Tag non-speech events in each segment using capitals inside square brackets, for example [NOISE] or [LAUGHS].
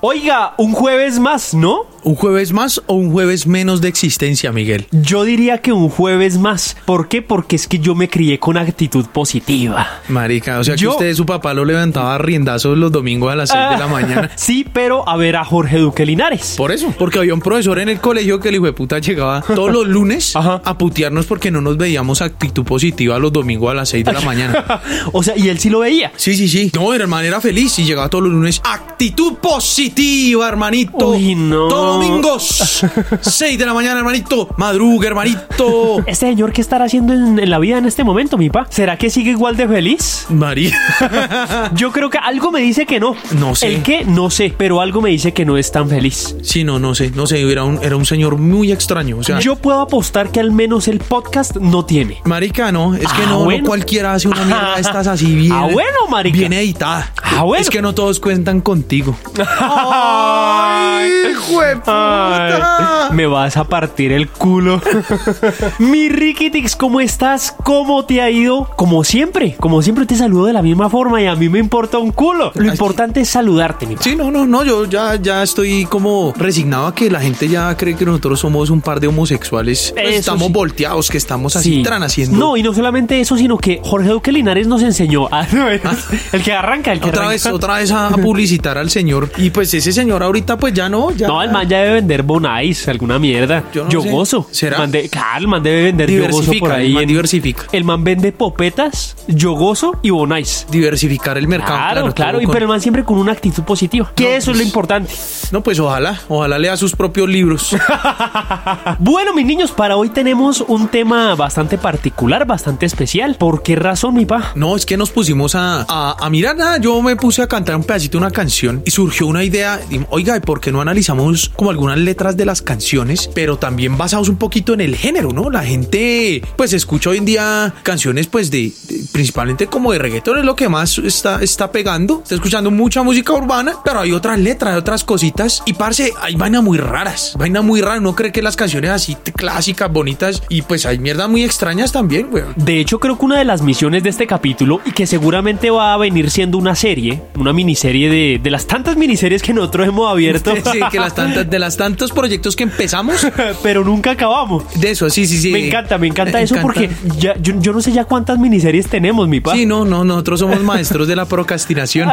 Oiga, un jueves más, ¿no? ¿Un jueves más o un jueves menos de existencia, Miguel? Yo diría que un jueves más. ¿Por qué? Porque es que yo me crié con actitud positiva. Marica, o sea que usted, su papá, lo levantaba a riendazos los domingos a las 6 de la Ah, mañana. [LAUGHS] Sí, pero a ver a Jorge Duque Linares. Por eso, porque había un profesor en el colegio que el hijo de puta llegaba todos los lunes [LAUGHS] Ajá. a putearnos porque no nos veíamos actitud positiva los domingos a las 6 de la mañana. [LAUGHS] o sea, y él sí lo veía. Sí, sí, sí. No, hermano era feliz y llegaba todos los lunes. Actitud positiva, hermanito. Uy, no. Domingos. [LAUGHS] 6 de la mañana, hermanito. Madruga, hermanito. Este señor, ¿qué estará haciendo en, en la vida en este momento, mi pa? ¿Será que sigue igual de feliz? María. [LAUGHS] Yo creo que algo me dice que no. No sé. ¿El qué? No sé, pero algo me dice que no es tan feliz. Sí, no, no sé, no sé, era un, era un señor muy extraño. O sea, Yo puedo apostar que al menos el podcast no tiene. marica, no, es que Ah, no, cualquiera hace una mierda de estas así [LAUGHS] bien. Ah, bueno, marica. Bien editada. Ah, bueno. Es que no todos cuentan contigo. ¡Ay, puta! Ay, me vas a partir el culo. [LAUGHS] Mi Rikitix, ¿cómo estás? ¿Cómo te ha ido? Como siempre, como siempre te saludo de la misma forma y a mí me importa un culo. Lo importante es saludarte, mi. Sí, no, no, no, yo ya, ya estoy como resignado a que la gente ya cree que nosotros somos un par de homosexuales. Pues estamos sí. volteados, que estamos así Sí. tran haciendo. No, y no solamente eso, sino que Jorge Duque Linares nos enseñó. [LAUGHS] a- el que arranca, el que otra arranca. vez, otra vez a, a publicitar al señor. Y pues ese señor ahorita pues ya no, ya. No, el man ya debe vender Bonais, alguna mierda. Yo no Yo sé. gozo. ¿Será? Man de- claro, el man debe vender yo gozo diversifica, por ahí. el man en- diversifica. El man vende popetas, yo gozo y Bonais. Diversificar el mercado. Claro, claro, y con- pero el man siempre con una actitud positiva. Que eso es lo importante. No, pues ojalá, ojalá lea sus propios libros. [LAUGHS] Bueno, mis niños, para hoy tenemos un tema bastante particular, bastante especial. ¿Por qué razón, mi pa? No, es que nos pusimos a, a, a mirar nada. Yo me puse a cantar un pedacito de una canción y surgió una idea. y, Oiga, ¿y ¿por qué no analizamos como algunas letras de las canciones, pero también basados un poquito en el género, ¿no? La gente, pues, escucha hoy en día canciones, pues, de, de- principalmente como de reggaetón, es lo que más está, está pegando. Está escuchando mucha música urbana, pero hay otras letras, hay otras cositas. Y, parce, hay vainas muy raras, vaina muy rara. No cree que las canciones así clásicas, bonitas, y pues hay mierdas muy extrañas también, weón. De hecho, creo que una de las misiones de este capítulo, y que seguramente va a venir siendo una serie, una miniserie de, de las tantas miniseries que nosotros hemos abierto, [LAUGHS] Sí, que las tantas, de las tantos proyectos que empezamos, [LAUGHS] pero nunca acabamos. de eso, sí, sí, sí. Me encanta, me encanta Me eso encanta. porque ya, yo, yo no sé ya cuántas miniseries tenemos, mi pa. Sí, no, no, nosotros somos maestros de la procrastinación.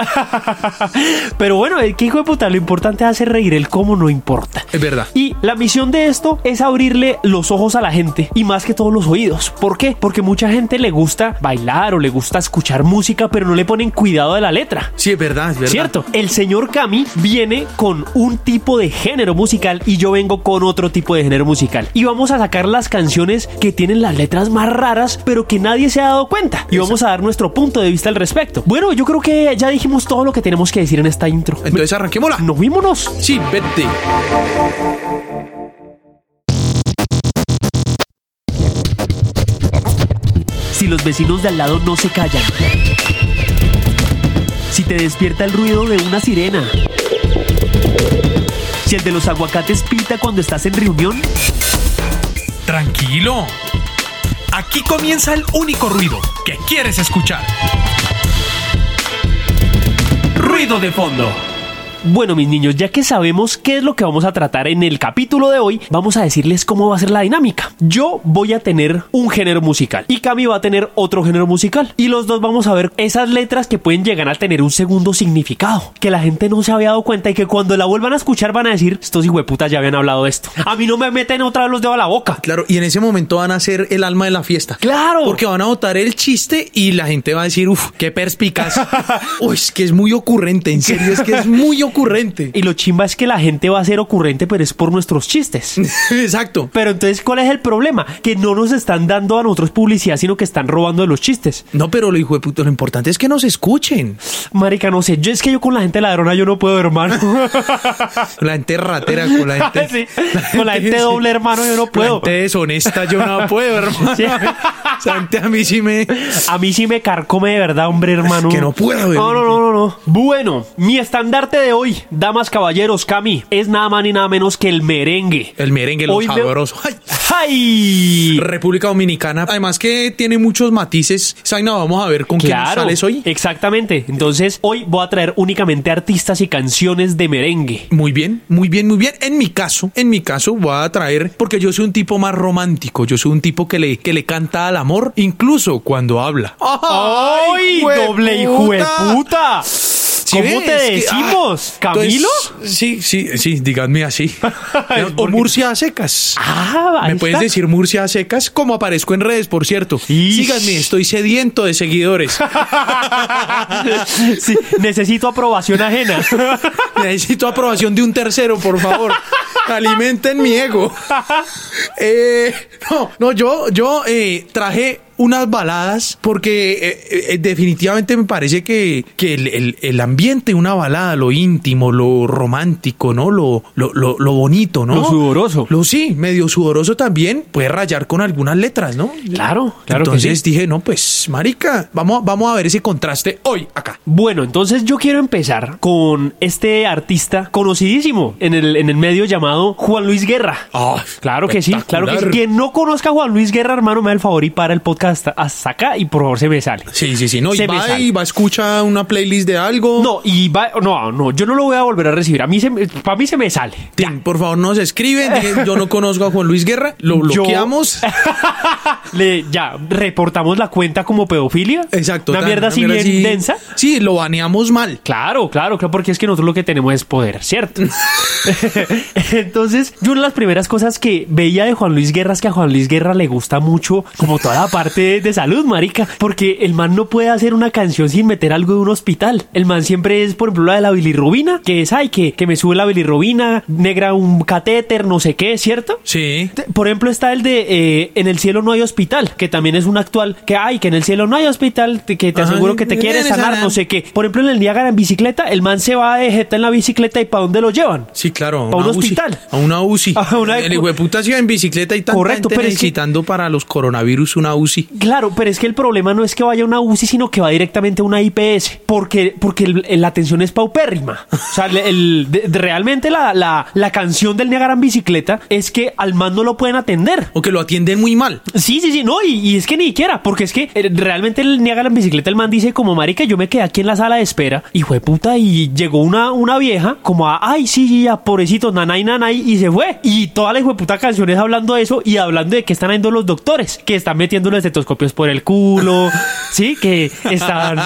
[LAUGHS] Pero bueno, el que hijo de puta, lo importante es hacer reír, el cómo no importa. Es verdad. Y la misión de esto es abrirle los ojos a la gente y más que todos los oídos. ¿Por qué? Porque mucha gente le gusta bailar o le gusta escuchar música, pero no le ponen cuidado de la letra. Sí, es verdad, es verdad. ¿Cierto? El señor Cami viene con un tipo de género musical y yo vengo con otro tipo de género musical. Y vamos a sacar las canciones que tienen las letras más raras, pero que nadie se ha dado cuenta. Y vamos a dar nuestro punto de vista al respecto. Bueno, yo creo que ya dijimos todo lo que tenemos que decir en esta intro. Entonces arranquémosla. Nos vímonos. Sí, vete. Si los vecinos de al lado no se callan. Si te despierta el ruido de una sirena. Si el de los aguacates pita cuando estás en reunión. Tranquilo. Aquí comienza el único ruido que quieres escuchar. Ruido de fondo. Bueno, mis niños, ya que sabemos qué es lo que vamos a tratar en el capítulo de hoy, vamos a decirles cómo va a ser la dinámica. Yo voy a tener un género musical y Cami va a tener otro género musical. Y los dos vamos a ver esas letras que pueden llegar a tener un segundo significado, que la gente no se había dado cuenta y que cuando la vuelvan a escuchar van a decir, estos hijueputas ya habían hablado de esto. A mí no me meten otra vez los dedos a la boca. Claro, y en ese momento van a ser el alma de la fiesta. Claro. Porque van a botar el chiste y la gente va a decir, uff, qué perspicaz. [LAUGHS] Uy, es que es muy ocurrente, en serio, es que es muy ocurrente. Y lo chimba es que la gente va a ser ocurrente, pero es por nuestros chistes. [LAUGHS] Exacto. Pero entonces, ¿cuál es el problema? Que no nos están dando a nosotros publicidad, sino que están robando de los chistes. No, pero lo hijo de puto, lo importante es que nos escuchen. Marica, no sé, yo es que yo con la gente ladrona yo no puedo, hermano. [LAUGHS] La gente ratera, con la gente. [LAUGHS] Sí, con la gente doble, hermano, yo no puedo. La gente deshonesta, yo no puedo, hermano. Sí. Santi, a mí sí me. A mí sí me carcome de verdad, hombre, hermano. que no puedo, No, no, no, no, no. Bueno, mi estandarte de hoy, damas, caballeros, Cami, es nada más ni nada menos que el merengue. El merengue, lo Hoy me- sabroso. Ay. ¡Ay! República Dominicana, además que tiene muchos matices. Zaina, vamos a ver con qué nos sales hoy. exactamente. Entonces, hoy voy a traer únicamente artistas y canciones de merengue. Muy bien, muy bien, muy bien. En mi caso, en mi caso voy a traer, porque yo soy un tipo más romántico, yo soy un tipo que le, que le canta al amor, incluso cuando habla. ¡Ay! ¡Doble hijo de puta! ¿Sí ¿Cómo ves? te Que- decimos? ah, ¿Camilo? entonces, sí, sí, sí, díganme así. [LAUGHS] o Murcia a secas. Ah, Me puedes está. decir Murcia a secas, como aparezco en redes, por cierto. Síganme, estoy sediento de seguidores. [LAUGHS] Sí, necesito aprobación ajena. [LAUGHS] Necesito aprobación de un tercero, por favor. Alimenten mi ego. Eh, no, no, yo, yo eh, traje unas baladas porque eh, eh, definitivamente me parece que, que el, el- el ambiente una balada, lo íntimo, lo romántico, ¿no? Lo, lo, lo, lo bonito, ¿no? Lo sudoroso. Lo sí, medio sudoroso también, puede rayar con algunas letras, ¿no? Claro, claro Entonces que sí. dije, no, pues, marica, vamos, vamos a ver ese contraste hoy acá. Bueno, entonces yo quiero empezar con este artista conocidísimo en el, en el medio llamado Juan Luis Guerra. Ah, Claro que sí, claro que sí. Quien no conozca a Juan Luis Guerra, hermano, me da el favor y para el podcast hasta, hasta acá y por favor se me sale. Sí, sí, sí. No, y Se va sale. y va a escuchar una playlist de algo. No, y va, no, no, yo no lo voy a volver a recibir. A mí se, me- para mí se me sale. Tim, por favor, nos escriben. Yo no conozco a Juan Luis Guerra. Lo Yo- bloqueamos. [LAUGHS] Le, ya, reportamos la cuenta como pedofilia. Exacto. Una tan- mierda así bien densa. Sí, lo baneamos mal. Claro, claro, claro, porque es que nosotros lo que tenemos es poder, ¿cierto? [LAUGHS] Entonces, yo una de las primeras cosas que veía de Juan Luis Guerra es que a Juan Luis Guerra le gusta mucho como toda la parte de, de salud, marica, porque el man no puede hacer una canción sin meter algo de un hospital. El man siempre es, por ejemplo, la de la bilirrubina, que es, ay, que, que me sube la bilirrubina, negra un catéter, no sé qué, ¿cierto? Sí. Por ejemplo, está el de eh, En el cielo no hay hospital, que también es un actual, que hay, que en el cielo no hay hospital, que te Ajá, aseguro que te quiere eres sanar, Ana. no sé qué. Por ejemplo, en el Niágara en bicicleta, el man se va de jeta en la bicicleta y ¿para dónde lo llevan? Sí, claro. a un UCI. hospital. A una UCI. [LAUGHS] A una- El se iba en bicicleta y tanta Correcto, gente pero es que- necesitando para los coronavirus una UCI. Claro, pero es que el problema no es que vaya a una UCI, sino que va directamente a una IPS, porque, porque el- el- la atención es paupérrima. O sea, el, de- realmente la, la, la canción del Niágara en bicicleta es que al man no lo pueden atender. O que lo atienden muy mal. Sí, sí, sí, no, y, y es que ni siquiera, porque es que eh, realmente el Niágara en bicicleta, el man dice como marica, yo me quedé aquí en la sala de espera, y fue puta, y llegó una, una vieja, como a, ay, sí, ya, pobrecito, nanay, nanay, y se fue. Y toda la puta canción es hablando de eso y hablando de que están haciendo los doctores, que están metiendo los estetoscopios por el culo, sí, que están,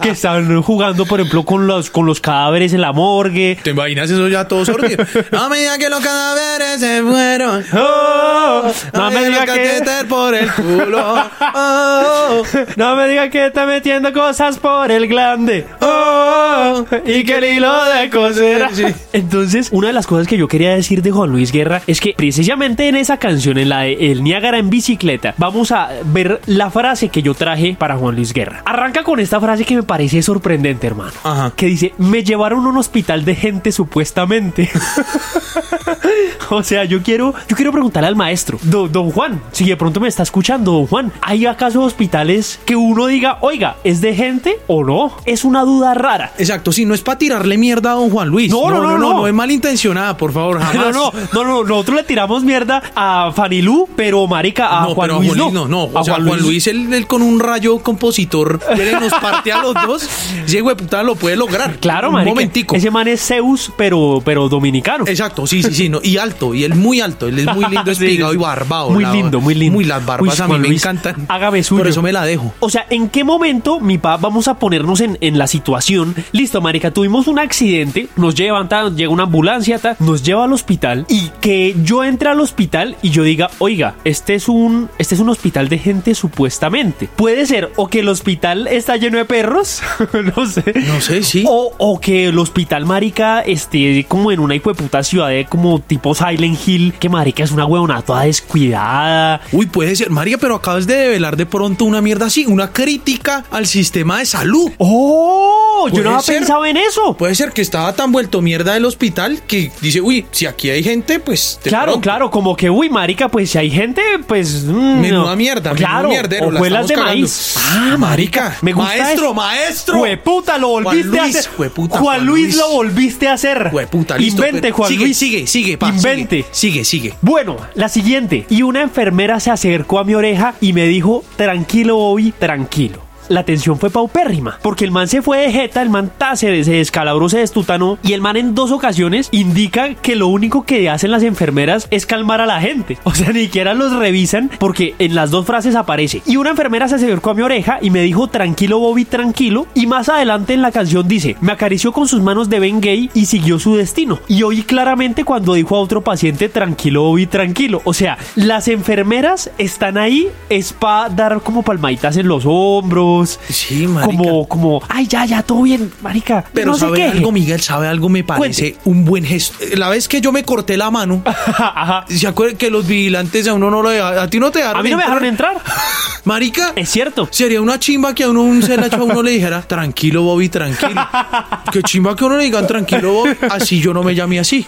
que están jugando, por ejemplo, con los, con los cadáveres en la morgue. ¿Te imaginas eso ya todo sordido? [LAUGHS] A medida que los cadáveres se fueron. Oh, no me Ay, diga los que... catéter por el culo. [LAUGHS] Oh, No me diga que está metiendo cosas por el glande. Oh, y que el hilo de coser. [LAUGHS] Sí. Entonces, una de las cosas que yo quería decir de Juan Luis Guerra es que precisamente en esa canción, en la de El Niágara en bicicleta, vamos a ver la frase que yo traje para Juan Luis Guerra. Arranca con esta frase que me parece sorprendente, hermano. Ajá. Que dice, me llevaron a un hospital de gente supuestamente. [LAUGHS] o sea, yo quiero, yo quiero preguntarle al maestro, don, don Juan, si de pronto me está escuchando, don Juan, ¿hay acaso hospitales que uno diga, oiga, ¿es de gente o no? Es una duda rara. Exacto, sí, no es para tirarle mierda a don Juan Luis. No, no, no, no. no, es malintencionada, por favor, [LAUGHS] No, jamás. no, no, no, nosotros le tiramos mierda a Fanilú, pero marica, a No, Juan pero Luis Luis no, no. A O sea, Juan Luis, él, él con un rayo compositor, nos parte a los dos. [LAUGHS] Ese güey puta lo puede lograr. Claro, un marica. momentico. Ese man es Zeus, pero, pero dominicano. Exacto, sí, sí, sí. No. Y alto, y él muy alto. Él es muy lindo, [LAUGHS] espigado sí, y barbado. Muy la- lindo, muy lindo. Muy las barbas Uy, a mí Juan me encantan. hágame suyo. Por eso me la dejo. O sea, ¿en qué momento, mi pa, vamos a ponernos en, en la situación? Listo, marica, tuvimos un accidente, nos llevan, ta, llega una ambulancia, ta, nos lleva al hospital y que yo entre al hospital y yo diga, oiga, este es un, este es un hospital de gente supuestamente. Puede ser o que el hospital está lleno de perros, [LAUGHS] no sé. No sé, sí. O, o que el hospital, marica, esté como en una hijueputa ciudad de como tipo Silent Hill, que marica es una huevona toda descuidada. Uy, puede ser. María, pero acabas de develar de pronto una mierda así, una crítica al sistema de salud. ¡Oh! Yo no había ser. pensado en eso. Puede ser que estaba tan vuelto mierda del hospital que dice, uy, si aquí hay gente, pues. Claro, pronto". claro, como que, uy, marica, pues si hay gente, pues... mm, Menuda no. mierda, claro, mierdero, hojuelas de cagando. maíz. Ah, marica, me gusta Maestro, eso. maestro. Jueputa, lo Juan volviste a Luis, hacer. jueputa, Juan Juan Luis Luis. lo volviste a hacer. Jueputa, listo. Invente, pero- Juan sigue, Luis. Sigue, sigue, pa, Invente. Sigue, sigue, sigue. Bueno, la siguiente. Y una enfermera se acercó a mi oreja y me dijo, tranquilo, Bobby, tranquilo. La tensión fue paupérrima, porque el man se fue de jeta, el man se, se descalabró, se destutanó, y el man en dos ocasiones indica que lo único que hacen las enfermeras es calmar a la gente. [LAUGHS] O sea, ni siquiera los revisan, porque en las dos frases aparece. Y una enfermera se acercó a mi oreja y me dijo, tranquilo, Bobby, tranquilo. Y más adelante en la canción dice, me acarició con sus manos de Ben Gay y siguió su destino. Y oí claramente cuando dijo a otro paciente, tranquilo, Bobby, tranquilo. O sea, las enfermeras están ahí, es para dar como palmaditas en los hombros. Sí, marica. Como, como, ay, ya, ya, todo bien, marica. Pero no sabe algo, Miguel, sabe algo, me parece un buen gesto. La vez que yo me corté la mano, [LAUGHS] Ajá. ¿se acuerdan que los vigilantes a uno no lo dejaron? A ti no te dejaron A mí no me dejaron entrar. [LAUGHS] Marica, Es cierto. sería una chimba que a uno un celacho a uno le dijera, tranquilo, Bobby, tranquilo. [LAUGHS] que chimba que a uno le digan, tranquilo, Bobby, así yo no me llame así.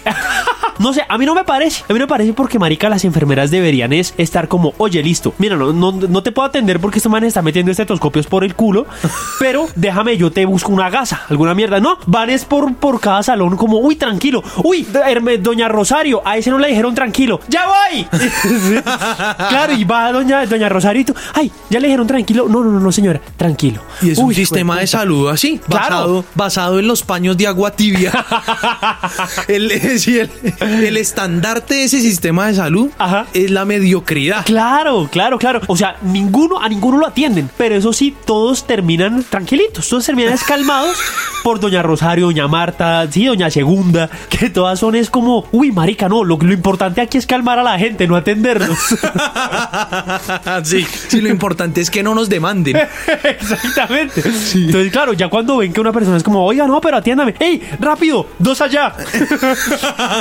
No sé, a mí no me parece. A mí no me parece porque, marica, las enfermeras deberían es estar como, oye, listo, mira, no, no, no te puedo atender porque este man está metiendo estetoscopios por el culo, [LAUGHS] pero déjame, yo te busco una gasa, alguna mierda. No, van es por, por cada salón como, uy, tranquilo. Uy, doña Rosario, a ese no le dijeron tranquilo. ¡Ya voy! [LAUGHS] claro, y va doña, doña Rosario y tú, ay, ya le dijeron tranquilo. No, no, no, señora, tranquilo. Y es un sistema de salud así, Claro. basado, basado en los paños de agua tibia. [LAUGHS] el, el- el estandarte de ese sistema de salud Ajá. es la mediocridad. Claro, claro, claro. O sea, ninguno, a ninguno lo atienden. Pero eso sí, todos terminan tranquilitos. Todos terminan [LAUGHS] calmados por Doña Rosario, Doña Marta, sí, Doña Segunda. Que todas son es como, uy, marica, no. Lo, lo importante aquí es calmar a la gente, no atenderlos. [LAUGHS] sí, sí, lo importante es que no nos demanden. [LAUGHS] Exactamente. Entonces, claro, ya cuando ven que una persona es como, oiga, no, pero atiéndame. ¡Ey, rápido! ¡Dos allá!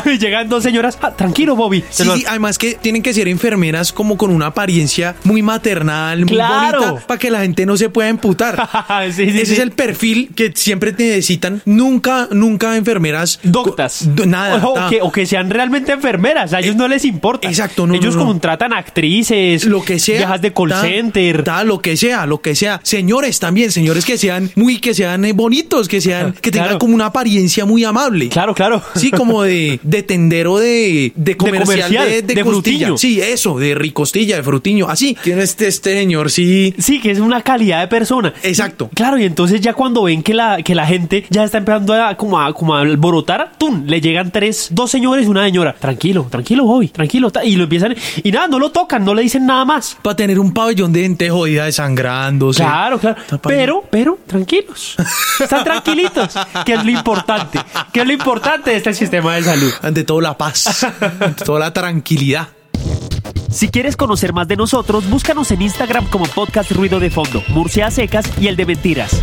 y llegan dos señoras. "Ah, tranquilo, Bobby. Sí, lo- sí, además que tienen que ser enfermeras como con una apariencia muy maternal, muy Claro. bonita, para que la gente no se pueda emputar. [LAUGHS] Sí, sí, Ese sí. es el perfil que siempre necesitan. Nunca, nunca enfermeras. Doctas. Nada. O, nada. que, o que sean realmente enfermeras. A ellos no les importa. exacto, no, Ellos no, no. contratan actrices, lo que sea. viejas de call ta- center. ta, lo que sea, lo que sea. Señores también, señores que sean muy, que sean eh, bonitos, que sean, [LAUGHS] que tengan Claro. como una apariencia muy amable. Claro, claro. Sí, como de, de tendero de, de comercial, comercial, de, de de costilla. frutiño. Sí, eso, de ricostilla, de frutiño. Así. Tiene este, este señor, sí. Sí, que es una calidad de persona. Exacto. Claro, y entonces ya cuando ven que la, que la gente ya está empezando a como, a como a alborotar, ¡tum! Le llegan tres, dos señores y una señora. Tranquilo, tranquilo, Bobby, tranquilo. Y lo empiezan, y nada, no lo tocan, no le dicen nada más. Para tener un pabellón de gente jodida desangrándose. Claro, claro. Pero, pero, tranquilos. Están tranquilitos. Que es lo importante. Que es lo importante de este sistema de salud. Ante todo la paz. ante [LAUGHS] toda la tranquilidad. Si quieres conocer más de nosotros, búscanos en Instagram como Podcast Ruido de Fondo, Murcia Secas y el de Mentiras.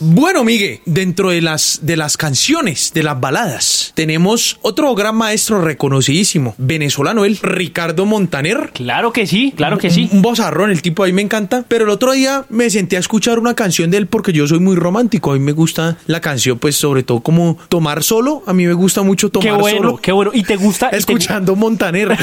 Bueno, Migue, dentro de las, de las canciones, de las baladas, tenemos otro gran maestro reconocidísimo, venezolano, el Ricardo Montaner. Claro que sí, claro que sí. Un bozarrón, el tipo ahí me encanta. Pero el otro día me senté a escuchar una canción de él porque yo soy muy romántico. A mí me gusta la canción, pues sobre todo como tomar solo. A mí me gusta mucho tomar Qué bueno, solo. qué bueno. ¿Y te gusta? te- Escuchando Montaner. [LAUGHS]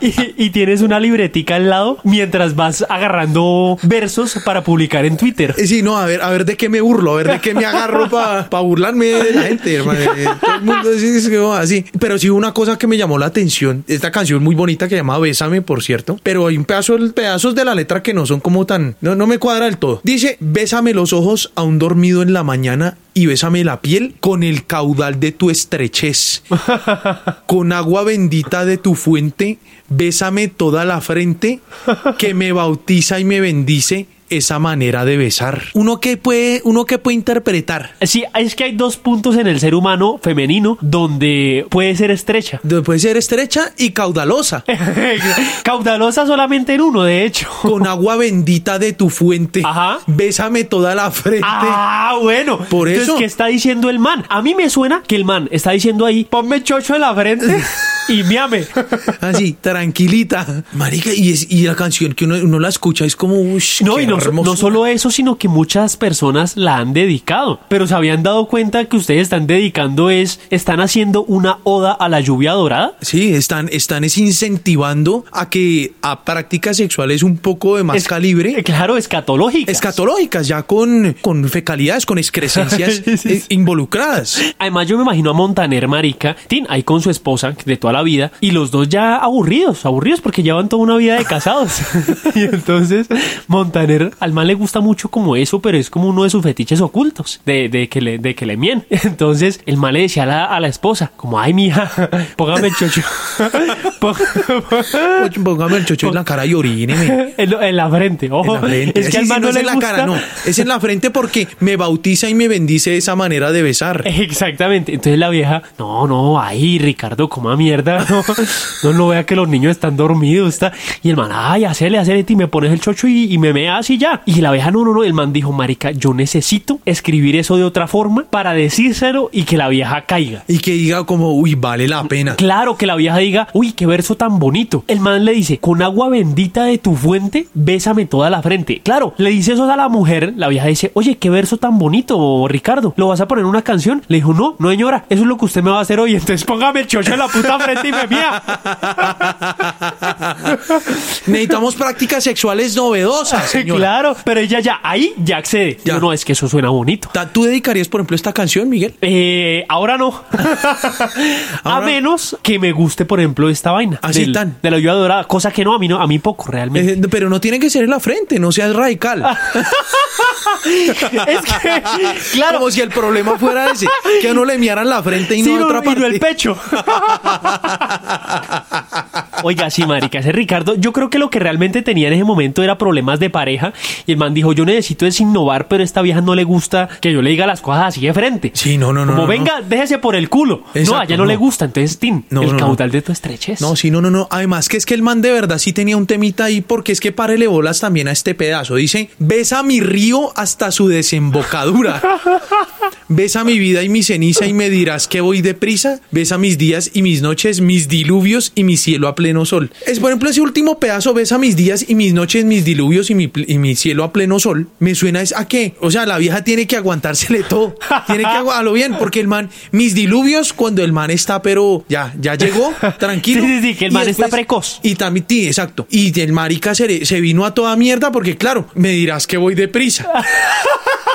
y, y tienes una libretica al lado mientras vas agarrando versos para publicar en Twitter. Eh, Sí, no, a ver, a ver de qué me burlo, a ver de qué me agarro para burlarme de la gente, hermano. Eh, Todo el mundo dice es así. Pero sí una cosa que me llamó la atención, esta canción muy bonita que se llama Bésame, por cierto, pero hay un pedazo, pedazos de la letra que no son como tan, no, no me cuadra del todo. Dice, bésame los ojos aún dormido en la mañana y bésame la piel con el caudal de tu estrechez. Con agua bendita de tu fuente, bésame toda la frente que me bautiza y me bendice esa manera de besar. Uno que puede, uno que puede interpretar. Sí, es que hay dos puntos en el ser humano femenino donde puede ser estrecha. De- Puede ser estrecha y caudalosa. [LAUGHS] Caudalosa solamente en uno, de hecho. Con agua bendita de tu fuente. Ajá. Bésame toda la frente. Ah, bueno. Por Entonces, eso. ¿qué está diciendo el man? A mí me suena que el man está diciendo ahí, ponme chocho en la frente [LAUGHS] y miame. Así, tranquilita. Marica, y, es, y la canción que uno, uno la escucha es como, ush, No, y no, no solo eso, sino que muchas personas la han dedicado. Pero se habían dado cuenta que ustedes están dedicando es, están haciendo una oda a la lluvia dorada. Sí, están, están es incentivando a que a prácticas sexuales un poco de más Es- calibre. eh, Claro, escatológicas. Escatológicas, ya con, con fecalidades, con excrescencias [LAUGHS] eh, involucradas. Además, yo me imagino a Montaner, marica, Tin, ahí con su esposa de toda la vida, y los dos ya aburridos, aburridos porque llevan toda una vida de casados. [LAUGHS] y entonces, Montaner, al man le gusta mucho como eso, pero es como uno de sus fetiches ocultos, de, de que, le, de que le mien. [LAUGHS] Entonces, el man le decía a la, a la esposa, como, ay, mija, [LAUGHS] póngame el chocho. Póngame el chocho en la cara y oríneme. en, la frente, ojo. En la frente. Es que Sí, al man no no es en la gusta. cara, no. Es en la frente porque me bautiza y me bendice esa manera de besar. Exactamente. Entonces la vieja, no, no, ahí, Ricardo, coma mierda. [LAUGHS] No, no, no vea que los niños están dormidos. Está. Y el man, ay, hacele, hacele, y me pones el chocho y, y me meas y ya. Y la vieja, no, no, no. El man dijo, Marica, yo necesito escribir eso de otra forma para decírselo y que la vieja caiga. Y que diga como, uy, vale la pena. Claro que la vieja diga, uy, qué verso tan bonito. El man le dice, con agua bendita de tu fuente, bésame toda la frente. Claro, le dice eso a la mujer. La vieja dice, oye, qué verso tan bonito, Ricardo. ¿Lo vas a poner en una canción? Le dijo, no, no, señora, eso es lo que usted me va a hacer hoy. [LAUGHS] Entonces póngame el chocho en la puta frente y me mía. [LAUGHS] Necesitamos prácticas sexuales novedosas, señora. claro, pero ella ya, ahí ya accede. Ya. No, es que eso suena bonito. ¿Tú dedicarías, por ejemplo, esta canción, Miguel? Eh, ahora no. [LAUGHS] a menos que me guste, por ejemplo, esta vaina. Así del- tan. De la lluvia dorada. Cosa que no, a mí no, a mí poco realmente. Eh, pero no tiene que ser en la frente, no seas radical. [LAUGHS] es que, claro, Como si el problema fuera ese, que a uno le miaran la frente y sí, no a otra y parte. no el pecho. Oiga, sí, marica, ese Ricardo, yo creo que lo que realmente tenía en ese momento era problemas de pareja y el man dijo, yo necesito es innovar, pero a esta vieja no le gusta que yo le diga las cosas así de frente. Sí, no, no, no, Como no, venga, déjese por el culo. no, a ella no, no. le gusta, entonces, No, el caudal de tu estrechez. No, sí, no, no, no. Además que es que el man de verdad sí tenía un temita ahí porque es que párele bolas también a este pedazo. Dice, besa mi río hasta su desembocadura. [LAUGHS] Besa mi vida y mi ceniza y me dirás que voy deprisa. Besa mis días y mis noches, mis diluvios y mi cielo a pleno sol. Es por ejemplo ese último pedazo, besa mis días y mis noches, mis diluvios y mi, y mi cielo a pleno sol. Me suena es a qué? O sea, la vieja tiene que aguantársele todo. Tiene que aguantarlo bien porque el man, mis diluvios cuando el man está, pero ya, ya llegó, tranquilo. [LAUGHS] Sí, sí, sí, que el man está precoz. Y también, sí, exacto. Y el marica se, se vino a toda mierda porque, claro, me dirás que voy deprisa. [LAUGHS]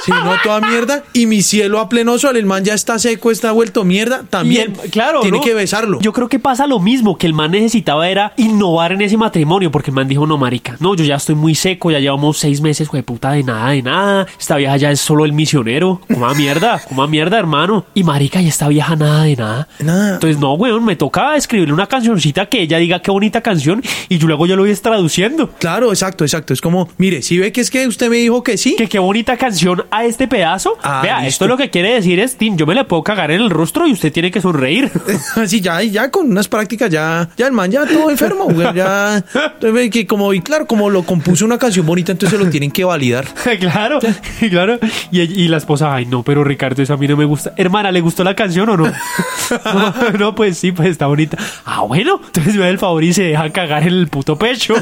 Se vino a toda mierda y mi cielo a pleno sol, el man ya está seco, está vuelto mierda, también. el- claro, Tiene ¿no? que besarlo. Yo creo que pasa lo mismo, que el man necesitaba era innovar en ese matrimonio, porque el man dijo, no, marica, no, yo ya estoy muy seco, ya llevamos seis meses, de puta, de nada, de nada. Esta vieja ya es solo el misionero. Coma mierda, [LAUGHS] coma mierda, hermano. Y marica, y esta vieja nada de nada. Nada. Entonces, no, weón, me toca escribirle una cancioncita que ella diga qué bonita canción y yo luego ya lo voy traduciendo. Claro, exacto, exacto. Es como, mire, si ve que es que usted me dijo que sí. Que qué bonita canción a este pedazo. Ah, Vea, listo. esto lo que quiere decir es, Tim, yo me le puedo cagar en el rostro y usted tiene que sonreír. [LAUGHS] Así ya, ya con unas prácticas ya, ya el man ya todo enfermo, güey, ya. Entonces, ve que como, y claro, como lo compuso una canción bonita, entonces se lo tienen que validar. [LAUGHS] claro, [LAUGHS] claro. Y, y la esposa, ay, no, pero Ricardo, eso a mí no me gusta. Hermana, ¿le gustó la canción o no? no, no, pues sí, pues está bonita. Ah, bueno, entonces me da el favor y se deja cagar en el puto pecho.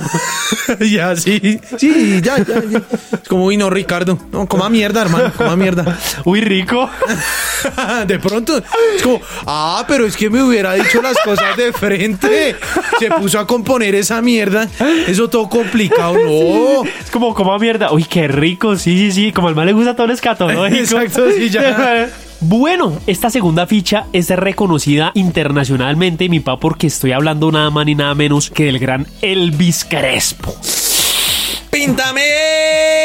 ya, sí, sí, ya, ya, ya. Es como, uy, no, Ricardo, no, coma mierda, hermano, coma mierda. Uy, rico. [LAUGHS] De pronto, es como, ah, pero es que me hubiera dicho las cosas de frente. Se puso a componer esa mierda. Eso todo complicado, no. [LAUGHS] Es como, como mierda. Uy, qué rico, sí, sí, sí. Como al mal le gusta todo el escatológico. Exacto, sí, ya. [LAUGHS] Bueno, esta segunda ficha es reconocida internacionalmente, mi pa, porque estoy hablando nada más ni nada menos que del gran Elvis Crespo. ¡Píntame!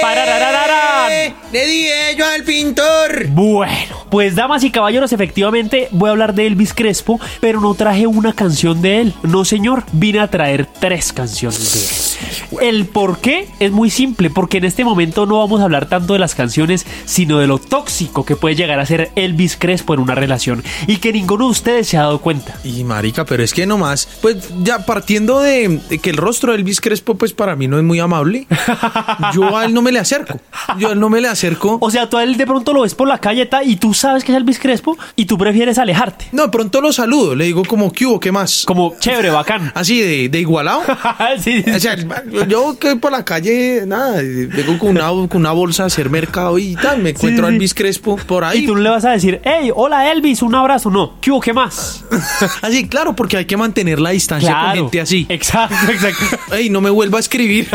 Parararararán. Le dije yo al pintor. Bueno, pues damas y caballeros, efectivamente voy a hablar de Elvis Crespo, pero no traje una canción de él. No, señor, vine a traer tres canciones de él. El por qué es muy simple, porque en este momento no vamos a hablar tanto de las canciones, sino de lo tóxico que puede llegar a ser Elvis Crespo en una relación y que ninguno de ustedes se ha dado cuenta. Y marica, pero es que nomás, pues ya partiendo de, de que el rostro de Elvis Crespo, pues para mí no es muy amable. Yo a él no me le acerco. Yo a él no me le acerco. O sea, tú a él de pronto lo ves por la calle y tú sabes que es Elvis Crespo y tú prefieres alejarte. No, de pronto lo saludo, le digo como, ¿qué hubo? ¿Qué más? Como chévere, bacán. Así de, de igualado. [LAUGHS] sí, sí. O sea, yo que por la calle, nada, vengo con una, con una bolsa a hacer mercado y tal, me encuentro sí, a. Elvis Crespo por ahí. Y tú no le vas a decir, hey, hola Elvis, un abrazo. No, ¿qué hubo? ¿Qué más? [LAUGHS] Así, claro, porque hay que mantener la distancia con Claro. gente así. Exacto, exacto. [LAUGHS] Ey, no me vuelva a escribir.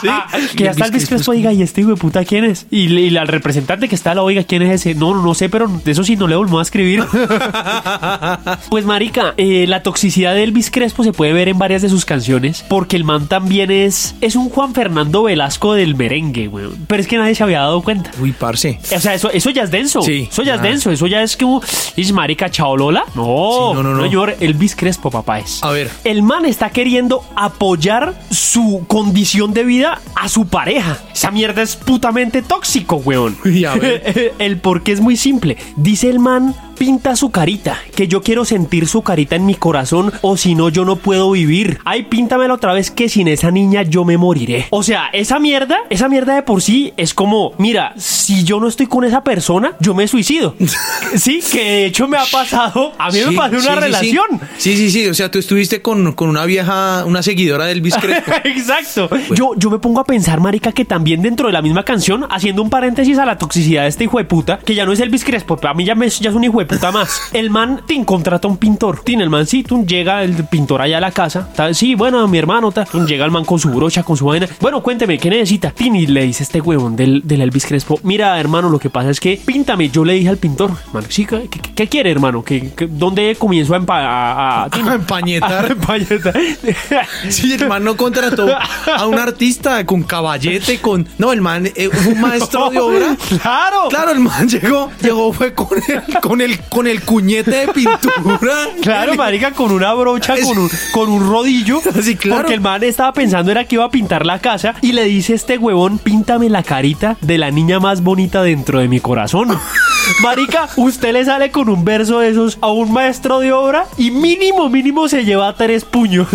¿Sí? [LAUGHS] Que hasta Elvis Crespo diga, ¿y este hijo de puta quién es? Y, le- y al representante que está, la oiga, ¿quién es ese? No, no, no sé, pero de eso sí no le volvemos a escribir. [LAUGHS] pues, marica, eh, la toxicidad de Elvis Crespo se puede ver en varias de sus canciones, porque el man también es, es un Juan Fernando Velasco del merengue, weón. Pero es que nadie se había dado cuenta. Uy, parce. O sea, eso, eso ya es denso. Sí, eso ya es denso. Eso ya es como. ¿Es marica chaolola? No, Sí, no, no, no. Señor, Elvis Crespo, papá es. A ver. El man está queriendo apoyar su condición de vida a su pareja. Esa mierda es putamente tóxico, weón. [LAUGHS] Y a ver. [LAUGHS] el por qué es muy simple. Dice el man. Pinta su carita, que yo quiero sentir su carita en mi corazón o si no yo no puedo vivir. Ay, píntamela otra vez que sin esa niña yo me moriré. O sea, esa mierda, esa mierda de por sí es como, mira, si yo no estoy con esa persona, yo me suicido. [LAUGHS] sí, que de hecho me ha pasado, a mí me pasó una sí, relación. Sí. sí, sí, sí. O sea, tú estuviste con, con una vieja, una seguidora del Elvis Crespo. [LAUGHS] Exacto. Yo, yo me pongo a pensar, marica, que también dentro de la misma canción, haciendo un paréntesis a la toxicidad de este hijo de puta, que ya no es Elvis Crespo, a mí ya, me, ya es un hijo de puta más. El man, tin, contrata a un pintor. Tin, el man, sí, llega el pintor allá a la casa. ta, sí, bueno, mi hermano, ta, tun, llega el man con su brocha, con su vaina. Bueno, cuénteme, ¿qué necesita? Tin, y le dice este huevón del, del Elvis Crespo, mira, hermano, lo que pasa es que píntame. Yo le dije al pintor, hermano, sí, ¿qué, qué- qué quiere, hermano? ¿Qué, qué- dónde comienzo a, empa- a- a- tin, A empañetar. [LAUGHS] a empañetar? [LAUGHS] Sí, el man no contrató a un artista con caballete, con... No, el man eh, un [LAUGHS] maestro de obra. Claro. Claro, el man llegó, llegó fue con el, con el, con el cuñete de pintura. [LAUGHS] Claro, marica, con una brocha, con un, [LAUGHS] con un rodillo. Sí, claro. Porque el man estaba pensando era que iba a pintar la casa y le dice este huevón, píntame la carita de la niña más bonita dentro de mi corazón. [LAUGHS] Marica, usted le sale con un verso de esos a un maestro de obra y mínimo, mínimo se lleva tres puños.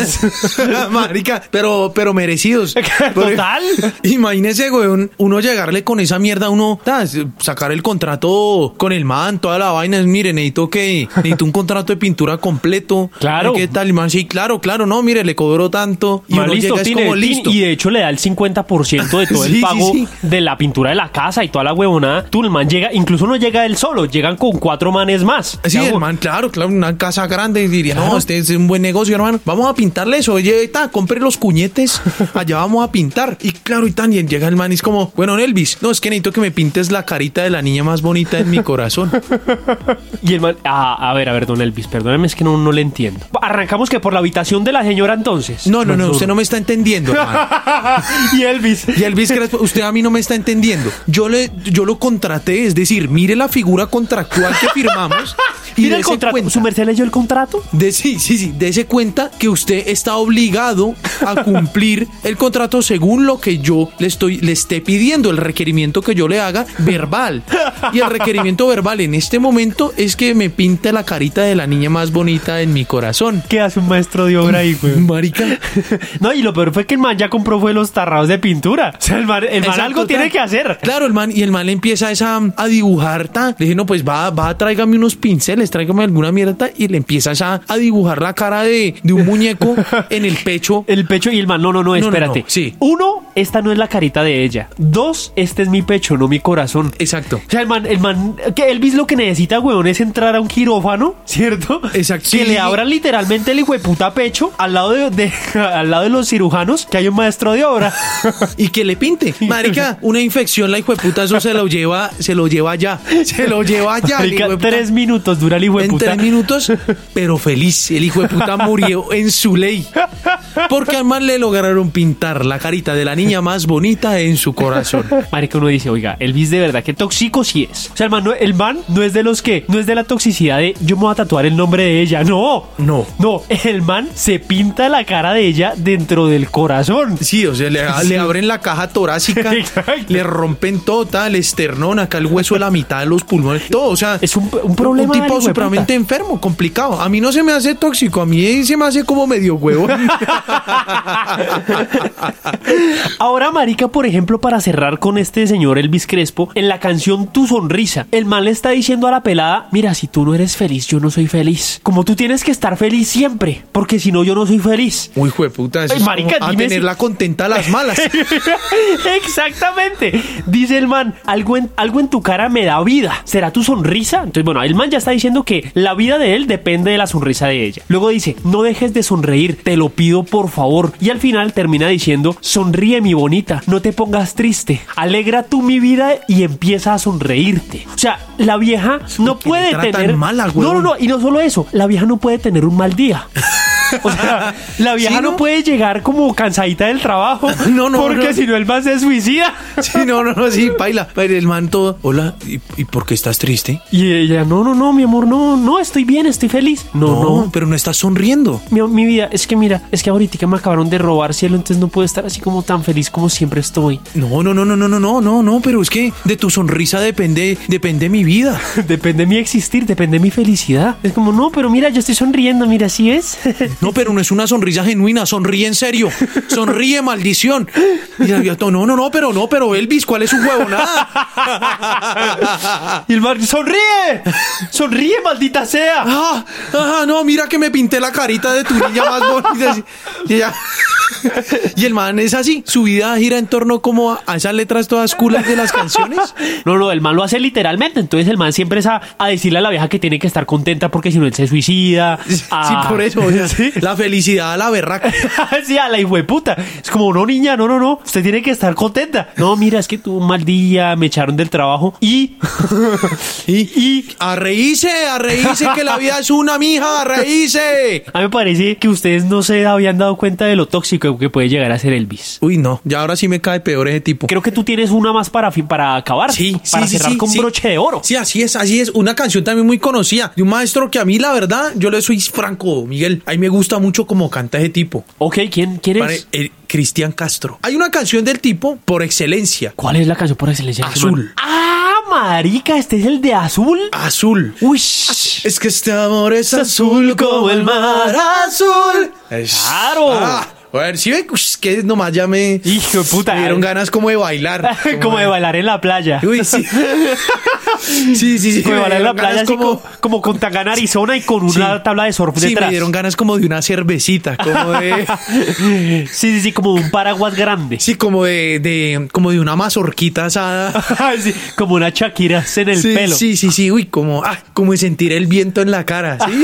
Marica, pero, pero merecidos. Total. Imagínese, weón, uno llegarle con esa mierda, uno sacar el contrato con el man, toda la vaina. es, Mire, necesito que necesito un contrato de pintura completo. Claro. ¿Qué tal? Y man, sí, claro, claro, no, mire, le cobró tanto. Y Man, uno listo, llega es como listo. Y de hecho le da el 50% de todo [LAUGHS] Sí, el pago sí. de la pintura de la casa y toda la huevonada. Tú, el man llega, incluso no llega él solo, llegan con cuatro manes más. Sí, el man, claro, claro, una casa grande. y Diría, Claro. no, este es un buen negocio, hermano. Vamos a pintarle eso. Oye, está, compre los cuñetes. [LAUGHS] Allá vamos a pintar. Y claro, y también llega el man y es como, bueno, Elvis, no, es que necesito que me pintes la carita de la niña más bonita en mi corazón. [LAUGHS] Y el man, ah, a ver, a ver, don Elvis, perdóneme, es que no, no le entiendo. Arrancamos que por la habitación de la señora entonces. No, no, no, usted no me está entendiendo, [LAUGHS] hermano. y Elvis. Y Elvis Crespo, usted a mí no me está entendiendo. Yo le, yo lo contraté, es decir, mire la figura contractual que firmamos. Y Mira el dese contrato. cuenta- ¿Su merced leyó el contrato? De, sí, sí, sí, dése cuenta que usted está obligado a [LAUGHS] cumplir el contrato según lo que yo le estoy, le esté pidiendo, el requerimiento que yo le haga verbal. Y el requerimiento verbal en este momento es que me pinte la carita de la niña más bonita en mi corazón. ¿Qué hace un maestro de obra ahí, güey? [LAUGHS] Marica. [LAUGHS] no, y lo peor fue que el man ya compró fue los tarrados de pintura. O sea, el man, el man Exacto, algo tiene que hacer. Claro, el man, y el man le empieza esa, a dibujar, ta. Le dije, no, pues va, va, tráigame unos pinceles, tráigame alguna mierda, y le empieza esa- a dibujar la cara de, de un muñeco [LAUGHS] en el pecho. El pecho y el man, no, no, no, no, espérate. no, sí. Uno, esta no es la carita de ella. Dos, este es mi pecho, no mi corazón. Exacto. O sea, el man, el man, que Elvis lo que necesita, weón, es entrar a un quirófano, ¿cierto? Exacto. Que Sí. le abran literalmente el hijo de puta pecho al lado de, de- [LAUGHS] al lado de los cirujanos, que hay un maestro de obra. [LAUGHS] Y que le pinte. Marica, una infección, la hijo de puta, eso se lo lleva, se lo lleva ya. Se lo lleva ya. Marica, tres minutos dura el hijo de en puta. tres minutos, [LAUGHS] pero feliz. El hijo de puta murió en su ley. Porque al man le lograron pintar la carita de la niña más bonita en su corazón. Marica, uno dice, oiga, Elvis de verdad, que tóxico sí es. O sea, el man, no, el man no es de los que, no es de la toxicidad de yo me voy a tatuar el nombre de ella. No, No. no. El man se pinta la cara de ella dentro del corazón. Sí, o sea, le, le abren la caja torácica, [LAUGHS] le rompen todo, tal, el esternón, acá el hueso de la mitad de los pulmones, todo, o sea, Es un, un problema. un tipo puta. enfermo, complicado. A mí no se me hace tóxico, a mí se me hace como medio huevo. [LAUGHS] Ahora, marica, por ejemplo, para cerrar con este señor Elvis Crespo, en la canción Tu Sonrisa, el man le está diciendo a la pelada, mira, si tú no eres feliz, yo no soy feliz. Como tú tienes que estar feliz siempre, porque si no, yo no soy feliz. Uy, jueputa, eso Ay, es marica, como a dime si- tenerla contenta a las malas. [LAUGHS] Exactamente. Dice el man, algo en, algo en tu cara me da vida. ¿Será tu sonrisa? Entonces, bueno, el man ya está diciendo que la vida de él depende de la sonrisa de ella. Luego dice, no dejes de sonreír, te lo pido por favor. Y al final termina diciendo, sonríe mi bonita, no te pongas triste. Alegra tú mi vida y empieza a sonreírte. O sea, la vieja no puede tener... mala, no, no, no, y no solo eso, la vieja no puede tener un mal día. O sea, la vieja ¿Sí, no? no? puede llegar como cansadita del trabajo. No, no, Porque no. si no, el man se suicida. Sí, no, no, no, sí, baila. El man todo, hola, ¿y, y por qué estás triste? Y ella, no, no, no, mi amor, no, no, estoy bien, estoy feliz. No, no. pero no estás sonriendo. Mi, mi vida, es que mira, es que ahorita me acabaron de robar cielo, entonces no puedo estar así como tan feliz como siempre estoy. No, no, no, no, no, no, no, no, no, pero es que de tu sonrisa depende, depende mi vida. Depende de mi existir, depende de mi felicidad. Es como, no, pero mira, yo estoy sonriendo, mira, ¿sí es? No, pero no es una sonrisa genuina, sonríe en serio. Sonríe, maldición. Y la vieja, no, no, no, pero no, pero Elvis, ¿cuál es su huevo? Nada. y el man, sonríe, sonríe, maldita sea. Ah, ah, no, mira que me pinté la carita de tu niña más bonita. Y, ella- [LAUGHS] y el man es así. Su vida gira en torno como a, a esas letras todas culas de las canciones. No, no, el man lo hace literalmente. Entonces el man siempre es a, a decirle a la vieja que tiene que estar contenta porque si no él se suicida. Sí, a- por eso. o sea, [LAUGHS] Sí. La felicidad a la berraca. [LAUGHS] sí, a la hijueputa. Es como, no, niña, no, no, no. Usted tiene que estar contenta. No, mira, es que tuve un mal día, me echaron del trabajo y. Y, y. a reírse, a reírse, que la vida es una, mija, a reírse. A mí me parece que ustedes no se habían dado cuenta de lo tóxico que puede llegar a ser Elvis. Uy, no, ya ahora sí me cae peor ese tipo. Creo que tú tienes una más para, para acabar. Sí, sí, Para sí, cerrar sí, con sí. broche de oro. Sí, así es, así es. Una canción también muy conocida de un maestro que a mí, la verdad, yo le soy franco, Miguel. A mí me gusta mucho cómo canta ese tipo. Ok, ¿quién, quién es? el Cristian Castro. Hay una canción del tipo por excelencia. ¿Cuál es la canción por excelencia? Azul. Ah, marica, este es el de azul. Azul. Uy. Es que este amor es azul como el mar azul. Claro. Ah, a ver, si ven, que nomás ya me, Hijo de puta. me dieron ganas como de bailar. [LAUGHS] como de bailar en la playa. Uy, sí. [LAUGHS] [LAUGHS] sí, sí, sí. Como de me en la dieron playa así como, como con Tangana, Arizona y con una Sí. tabla de surf Sí, detrás. me dieron ganas como de una cervecita, como de... [LAUGHS] sí, sí, sí, como un paraguas grande. Sí, como de, de, como de una mazorquita asada. [LAUGHS] Sí, como una Shakira en el sí, pelo. Sí, sí, sí, uy, como, ah, como de sentir el viento en la cara, ¿sí?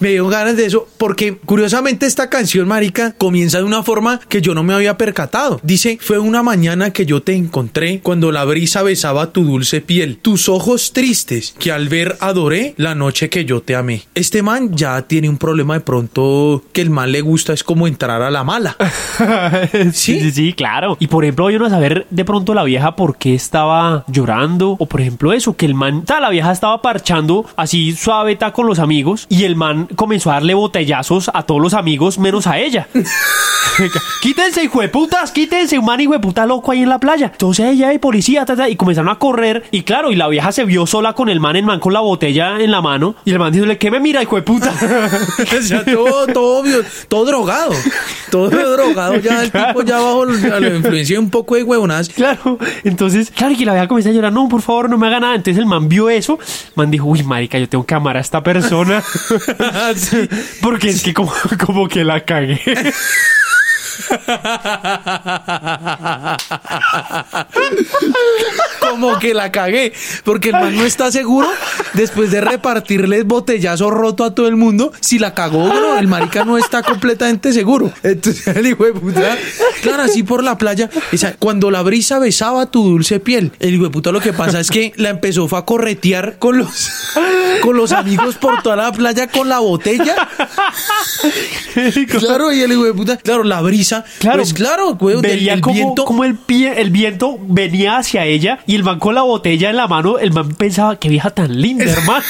me dio ganas de eso, porque curiosamente esta canción, marica, comienza de una forma que yo no me había percatado. Dice, fue una mañana que yo te encontré cuando la brisa besaba tu dulce piel, tus ojos tristes, que al ver adoré la noche que yo te amé. Este man ya tiene un problema de pronto que el man le gusta, es como entrar a la mala. [LAUGHS] sí, ¿Sí? claro. Y por ejemplo, yo no saber de pronto la vieja por qué estaba llorando. O por ejemplo, eso, que el man, ta, la vieja estaba parchando así suave ta, con los amigos. Y el man comenzó a darle botellazos a todos los amigos menos a ella. [LAUGHS] quítense, hijo de putas, quítense, un man hijo de puta loco ahí en la playa. Entonces ella y policía, ta, y comenzaron a correr. Y claro, y la vieja se vio sola con el man, el man con la botella en la mano. Y el man diciéndole, ¿qué me mira, hijo de puta? [LAUGHS] O sea, todo, todo, obvio, todo drogado. Todo drogado. Ya el tipo ya bajo la, la influencia de un poco de huevonadas. Claro, entonces, claro, y que la vieja comenzó a llorar, no, por favor, no me haga nada. Entonces el man vio eso, el man dijo, uy, marica, yo tengo que amar a esta persona. [LAUGHS] Sí. [LAUGHS] Porque es que como, como que la cagué. Como que la cagué. Porque el man no está seguro después de repartirles botellazo roto a todo el mundo. Si la cagó, bro, el marica no está completamente seguro. Entonces [LAUGHS] el hijo de puta, claro, así por la playa. esa- cuando la brisa besaba tu dulce piel, el hijo de puta lo que pasa es que la empezó fue a corretear con los, con los amigos por toda la playa con la botella. Claro, y el hijo de puta, claro, la brisa. Claro, pues claro, güey, veía el como, viento. como el, pie, el viento venía hacia ella y el man con la botella en la mano, el man pensaba, qué vieja tan linda, [LAUGHS] hermano.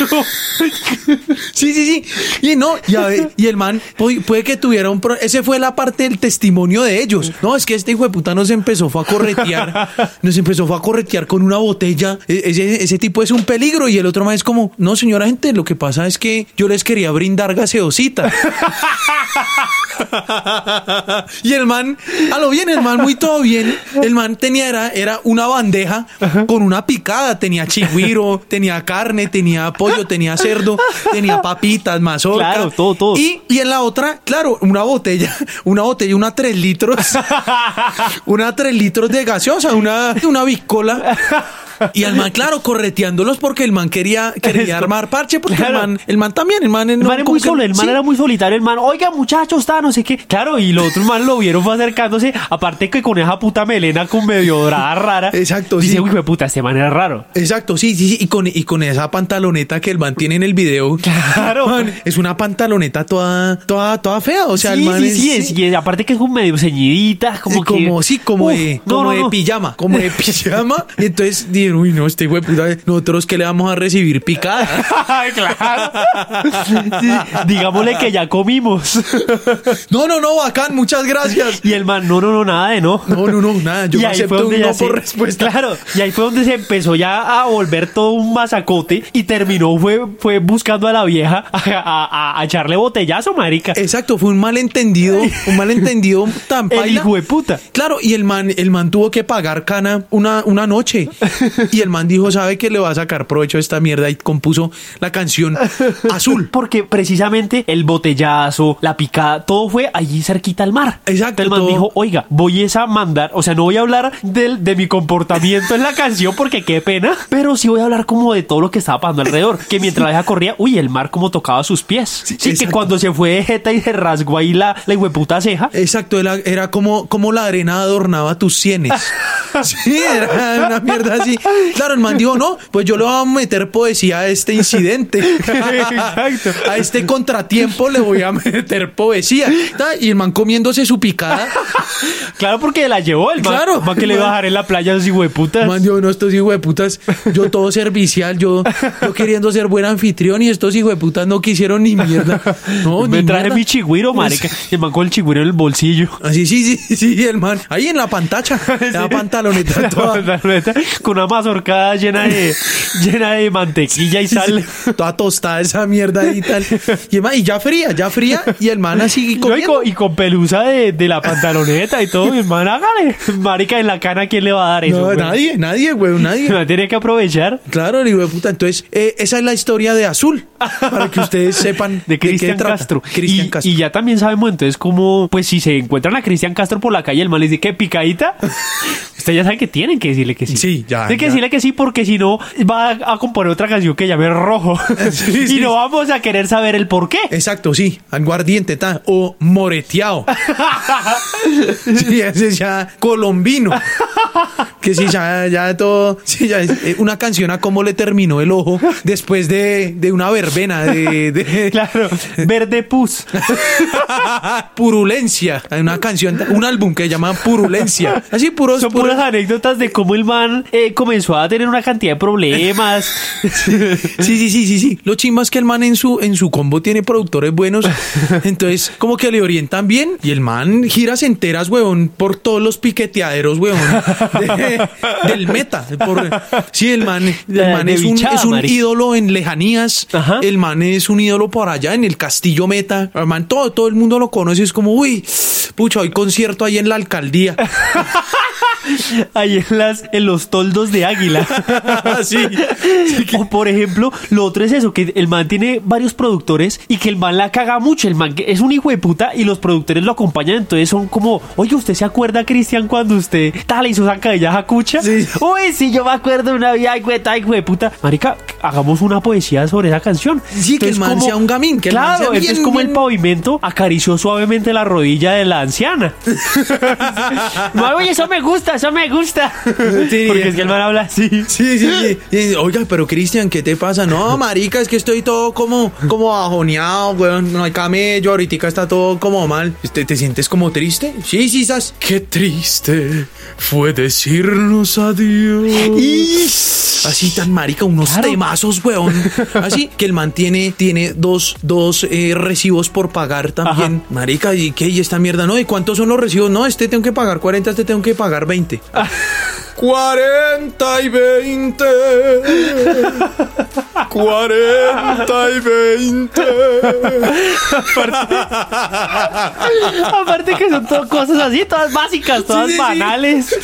Sí, sí, sí. Y no, y, a ver, y el man pu- puede que tuviera un... pro- Ese fue la parte del testimonio de ellos. No, es que este hijo de puta nos empezó fue a corretear. [LAUGHS] Nos empezó fue a corretear con una botella. E- Ese, ese tipo es un peligro. Y el otro más es como, no, señora gente, lo que pasa es que yo les quería brindar gaseosita. [LAUGHS] [LAUGHS] y el man, a lo bien, el man muy todo bien. El man tenía, era, era una bandeja con una picada. Tenía chigüiro, tenía carne, tenía pollo, tenía cerdo, tenía papitas, mazorca. Claro, todo, todo. Y, y en la otra, claro, una botella, una botella, una 3 litros, [LAUGHS] una 3 litros de gaseosa, una, una bicola. Y al man, claro, correteándolos porque el man quería, quería armar parche, porque Claro. el man, el man también, el man, El man es muy solo, el man sí. era muy solitario, el man, oiga muchachos, está, no sé qué. Claro, y los otros man lo vieron fue acercándose, aparte que con esa puta melena con medio dorada rara. Exacto, Dice, sí. uy, puta, este man era raro. Exacto, sí, sí, sí. Y con, y con esa pantaloneta que el man tiene en el video. Claro. [LAUGHS] Man, es una pantaloneta toda, toda, toda fea. O sea, sí, el man sí, es. sí, es, y es- aparte que es un medio ceñidita, como sí, que... como, sí, como Uf, de, no, como no, de pijama, como de [LAUGHS] pijama. Y entonces uy, no, este güey, puta, nosotros que le vamos a recibir picada. [LAUGHS] Claro. [LAUGHS] Sí, digámosle que ya comimos. [LAUGHS] no, no, no, bacán, muchas gracias. Y el man, no, no, no, nada de no. No, no, no, nada, yo Y ahí fue acepto donde un ya no se- por respuesta. Claro, y ahí fue donde se empezó ya a volver todo un masacote y terminó, fue, fue buscando a la vieja a, a- a echarle botellazo, marica. Exacto, fue un malentendido, un malentendido tan El paila. hijo de puta. Claro, y el man, el man tuvo que pagar cana una, una noche. Y el man dijo, sabe que le va a sacar provecho a esta mierda y compuso la canción Azul. [LAUGHS] Porque precisamente el botellazo, la picada, todo fue allí cerquita al mar. Exacto, El man todo. dijo, oiga, voy a mandar, o sea, no voy a hablar del, de mi comportamiento en la canción porque qué pena, pero sí voy a hablar como de todo lo que estaba pasando alrededor. Que mientras la vieja corría, uy, el mar como tocaba sus pies. Sí, que exacto. cuando se fue de jeta y se rasgó ahí la, la hueputa ceja. Exacto, era, era como, como la arena adornaba tus sienes. [LAUGHS] Sí, era una mierda así. Claro, el man dijo, no, pues yo le voy a meter poesía a este incidente. [LAUGHS] Exacto. A este contratiempo le voy a meter poesía. Y el man comiéndose su picada. Claro, porque la llevó el man. Claro. Man que le iba a dejar en la playa a esos hueputas. Man, yo no, estos hijos de putas, yo todo servicial, yo, yo queriendo ser buen anfitrión y estos hijos de putas no quisieron ni mierda. No, Me ni traje mierda. mi chigüiro, marica. Y el man con el chigüiro en el bolsillo. Así, sí, sí, sí, el man. Ahí en la pantacha, [LAUGHS] [LAUGHS] la pantaloneta toda, La con una mazorcada llena de, [LAUGHS] llena de mantequilla y sal. toda tostada esa mierda ahí y tal. Y, y ya fría, ya fría. Y el man así No, y, con, y con pelusa de, de la pantaloneta y todo. Mi hermano, hágale. Marica, en la cana, ¿quién le va a dar eso? No, güey? nadie, nadie, güey, nadie. [LAUGHS] La tiene que aprovechar. Claro, hijo de puta. Entonces, eh, esa es la historia de Azul. Para que ustedes [LAUGHS] sepan De qué Cristian. Castro. Cristian y, Castro. y ya también sabemos entonces cómo, pues si se encuentran a Cristian Castro por la calle, el man les dice que picadita. Usted ya sabe que tienen que decirle que sí. Sí, ya, que decirle que sí porque si no va a, componer otra canción que llame Rojo. [LAUGHS] Sí, [LAUGHS] y sí, no vamos a querer saber el por qué. Exacto, sí. Aguardiente, ta. O moreteado. [LAUGHS] sí, ese es ya colombino. Que sí, ya, ya todo. Sí, ya es eh, una canción a cómo le terminó el ojo después de, de una verbena, de, de [LAUGHS] Claro, Verde Pus. [LAUGHS] Purulencia. Hay una canción, un álbum que se llama Purulencia. Así puros. Son puros- puras anécdotas de cómo el man eh, comenzó a tener una cantidad de problemas. [LAUGHS] Sí, sí, sí, sí, sí. Lo chimba es que el man en su, en su combo tiene productores buenos. Entonces, como que le orientan bien. Y el man giras enteras, weón, por todos los piqueteaderos, weón. de- [LAUGHS] del meta. Por- sí, el man, el man es un, es un ídolo en lejanías. Ajá. El man es un ídolo por allá en el castillo meta. El man, todo, todo el mundo lo conoce. Es como, uy, pucha, hay concierto ahí en la alcaldía. [LAUGHS] Ahí en, las, en los toldos de águila. [LAUGHS] sí. O por ejemplo, lo otro es eso, que el man tiene varios productores y que el man la caga mucho. El man es un hijo de puta y los productores lo acompañan. Entonces son como, oye, ¿usted se acuerda, Cristian, cuando usted tal hizo esa cadilla jacucha? Sí. Uy, sí, yo me acuerdo de una vida hijo de puta. Marica, hagamos una poesía sobre esa canción. Sí, que el man sea un gamín, que el man claro, sea bien, entonces como el pavimento acarició suavemente la rodilla de la anciana. [LAUGHS] [LAUGHS] no, oye, eso me gusta, eso me gusta. Sí. Porque es que el man habla así. Sí, sí, sí. Y, Oiga, pero Cristian, ¿qué te pasa? No, marica, es que estoy todo como, como bajoneado, weón. No hay camello, ahorita está todo como mal. ¿Te, te sientes como triste? Sí, sí, sas. Qué triste fue decirnos adiós. Así tan marica, unos Claro. Temazos, weón. [LAUGHS] Así que el man tiene, tiene dos, dos eh, recibos por pagar también. Marica, ¿y qué? ¿Y esta mierda? No, ¿y cuántos son los recibos? No, este tengo que pagar 40, este tengo que pagar 20. [LAUGHS] 40 y 20. 40 y 20. Aparte que son todas cosas así, todas básicas, todas Sí, sí, sí. banales.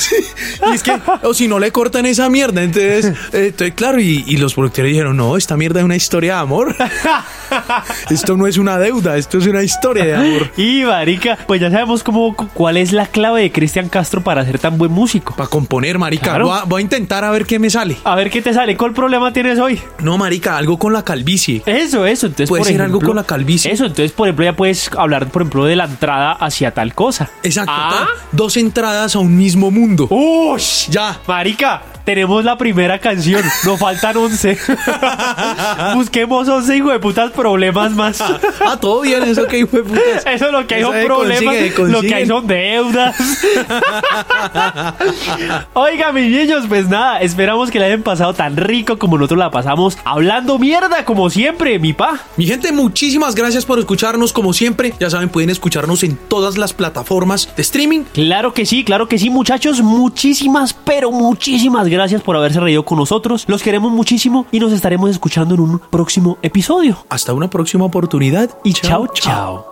Y es que, o si no le cortan esa mierda, entonces, eh, entonces, claro, y, y los productores dijeron, no, esta mierda es una historia de amor. [LAUGHS] Esto no es una deuda, esto es una historia de amor. Y marica, pues ya sabemos cómo, cuál es la clave de Cristian Castro para ser tan buen músico. Para componer, marica. Claro. Voy, a, voy a intentar a ver qué me sale. A ver qué te sale, ¿cuál problema tienes hoy? No, marica, algo con la calvicie. Eso, eso. Entonces, Puede ser algo con la calvicie. Eso, entonces, por ejemplo, ya puedes hablar, por ejemplo, de la entrada hacia tal cosa. Exacto. Ah. Dos entradas a un mismo mundo. ¡Ush! Ya. Marica, tenemos la primera canción. Nos faltan 11. [LAUGHS] Busquemos 11 hijo de putas problemas más. Ah, todo bien, eso que hijo de putas. Eso es lo que hay son problemas, consigue, lo que hay son deudas. Oiga, mis niños, pues nada, esperamos que la hayan pasado tan rico como nosotros la pasamos hablando mierda, como siempre, mi pa. Mi gente, muchísimas gracias por escucharnos como siempre. Ya saben, pueden escucharnos en todas las plataformas de streaming. Claro que sí, claro que sí, muchachos. Muchísimas, pero muchísimas gracias por haberse reído con nosotros. Los queremos muchísimo y nos estaremos escuchando en un próximo episodio. Hasta una próxima oportunidad Y chao, chao.